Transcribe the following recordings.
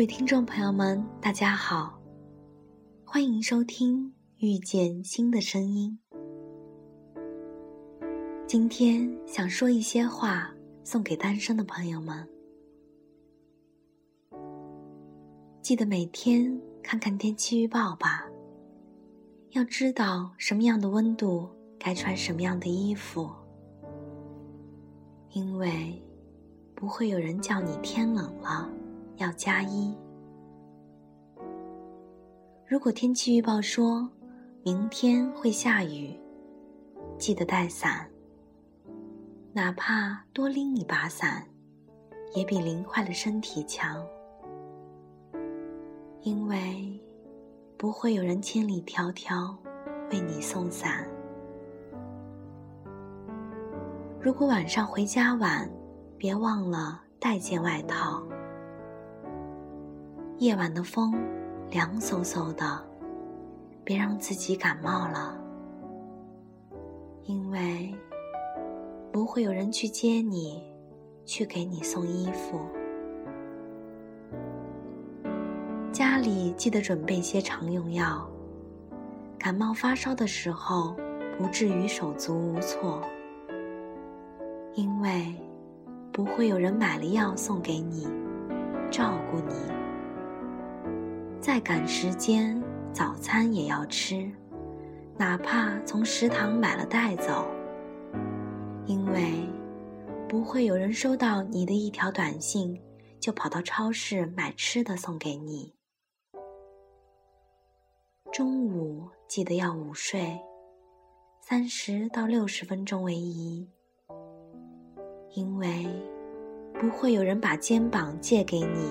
各位听众朋友们，大家好，欢迎收听《遇见新的声音》。今天想说一些话，送给单身的朋友们。记得每天看看天气预报吧，要知道什么样的温度该穿什么样的衣服，因为不会有人叫你天冷了。要加衣。如果天气预报说明天会下雨，记得带伞。哪怕多拎一把伞，也比淋坏了身体强。因为不会有人千里迢迢为你送伞。如果晚上回家晚，别忘了带件外套。夜晚的风凉飕飕的，别让自己感冒了。因为不会有人去接你，去给你送衣服。家里记得准备些常用药，感冒发烧的时候不至于手足无措。因为不会有人买了药送给你，照顾你。再赶时间，早餐也要吃，哪怕从食堂买了带走。因为不会有人收到你的一条短信，就跑到超市买吃的送给你。中午记得要午睡，三十到六十分钟为宜。因为不会有人把肩膀借给你，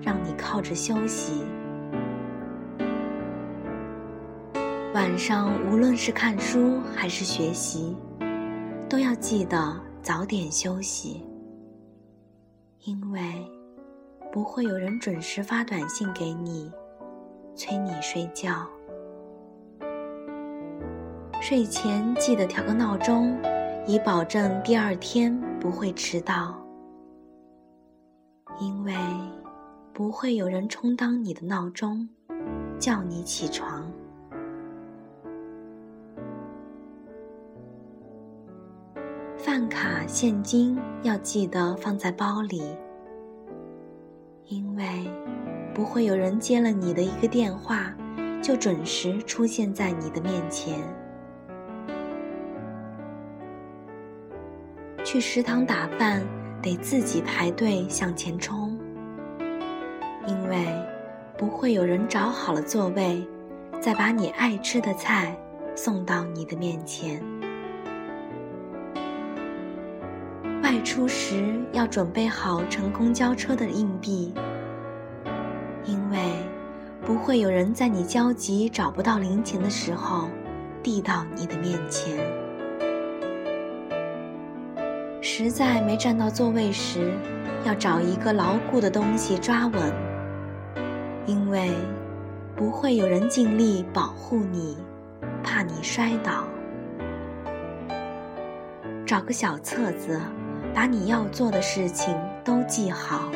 让你靠着休息。晚上无论是看书还是学习，都要记得早点休息，因为不会有人准时发短信给你，催你睡觉。睡前记得调个闹钟，以保证第二天不会迟到，因为不会有人充当你的闹钟，叫你起床。饭卡、现金要记得放在包里，因为不会有人接了你的一个电话，就准时出现在你的面前。去食堂打饭得自己排队向前冲，因为不会有人找好了座位，再把你爱吃的菜送到你的面前。出时要准备好乘公交车的硬币，因为不会有人在你焦急找不到零钱的时候递到你的面前。实在没站到座位时，要找一个牢固的东西抓稳，因为不会有人尽力保护你，怕你摔倒。找个小册子。把你要做的事情都记好，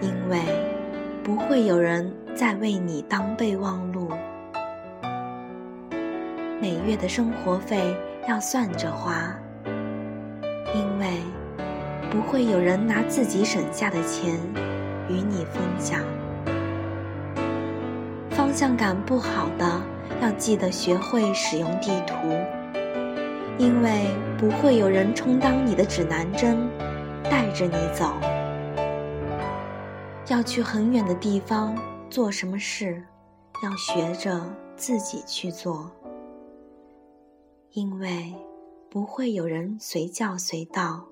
因为不会有人再为你当备忘录。每月的生活费要算着花，因为不会有人拿自己省下的钱与你分享。方向感不好的，要记得学会使用地图。因为不会有人充当你的指南针，带着你走。要去很远的地方做什么事，要学着自己去做。因为不会有人随叫随到，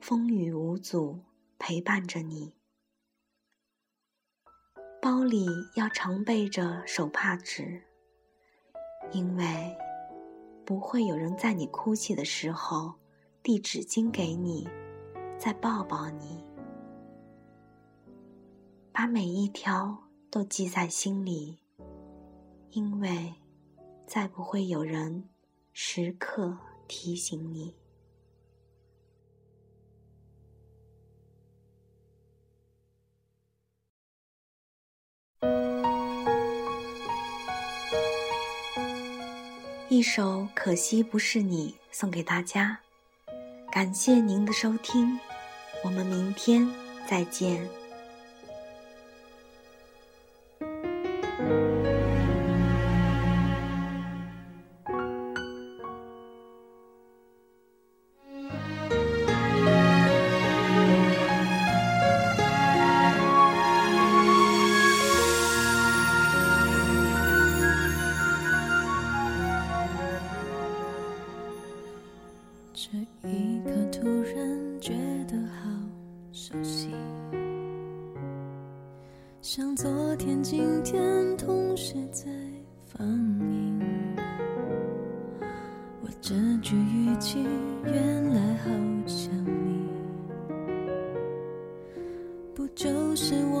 风雨无阻陪伴着你。包里要常备着手帕纸，因为。不会有人在你哭泣的时候递纸巾给你，再抱抱你。把每一条都记在心里，因为再不会有人时刻提醒你。一首《可惜不是你》送给大家，感谢您的收听，我们明天再见。天、今天同时在放映。我这句语气原来好像你，不就是我